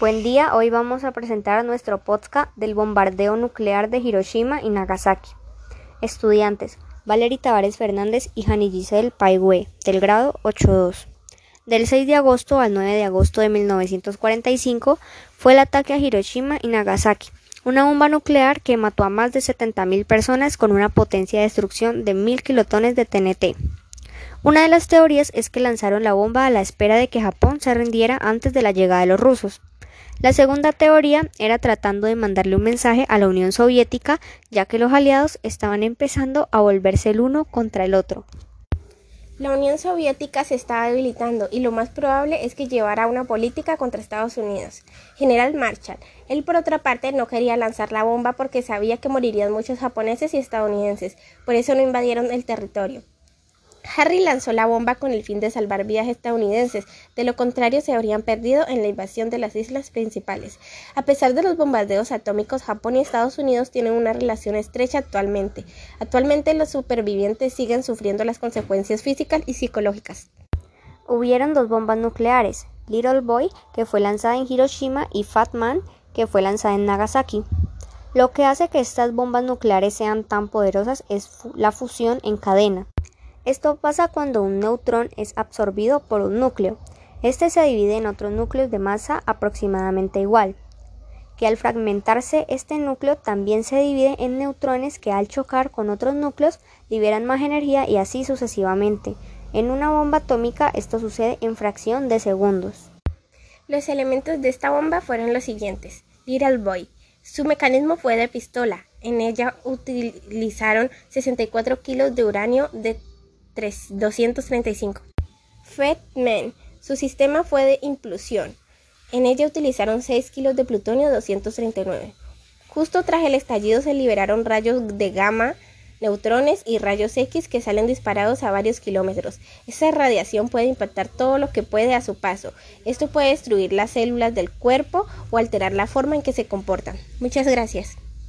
Buen día, hoy vamos a presentar nuestro podcast del bombardeo nuclear de Hiroshima y Nagasaki. Estudiantes, Valery Tavares Fernández y Jani Giselle Paigüe, del grado 8.2. Del 6 de agosto al 9 de agosto de 1945 fue el ataque a Hiroshima y Nagasaki, una bomba nuclear que mató a más de 70.000 personas con una potencia de destrucción de 1.000 kilotones de TNT. Una de las teorías es que lanzaron la bomba a la espera de que Japón se rindiera antes de la llegada de los rusos. La segunda teoría era tratando de mandarle un mensaje a la Unión Soviética, ya que los aliados estaban empezando a volverse el uno contra el otro. La Unión Soviética se estaba debilitando y lo más probable es que llevara una política contra Estados Unidos. General Marshall, él por otra parte no quería lanzar la bomba porque sabía que morirían muchos japoneses y estadounidenses, por eso no invadieron el territorio. Harry lanzó la bomba con el fin de salvar vidas estadounidenses, de lo contrario se habrían perdido en la invasión de las islas principales. A pesar de los bombardeos atómicos, Japón y Estados Unidos tienen una relación estrecha actualmente. Actualmente los supervivientes siguen sufriendo las consecuencias físicas y psicológicas. Hubieron dos bombas nucleares, Little Boy, que fue lanzada en Hiroshima, y Fat Man, que fue lanzada en Nagasaki. Lo que hace que estas bombas nucleares sean tan poderosas es la fusión en cadena. Esto pasa cuando un neutrón es absorbido por un núcleo. Este se divide en otros núcleos de masa aproximadamente igual, que al fragmentarse este núcleo también se divide en neutrones que al chocar con otros núcleos liberan más energía y así sucesivamente. En una bomba atómica esto sucede en fracción de segundos. Los elementos de esta bomba fueron los siguientes. Little Boy. Su mecanismo fue de pistola. En ella utilizaron 64 kilos de uranio de 235. FEDMEN. Su sistema fue de implusión. En ella utilizaron 6 kilos de plutonio 239. Justo tras el estallido se liberaron rayos de gamma, neutrones y rayos X que salen disparados a varios kilómetros. Esa radiación puede impactar todo lo que puede a su paso. Esto puede destruir las células del cuerpo o alterar la forma en que se comportan. Muchas gracias.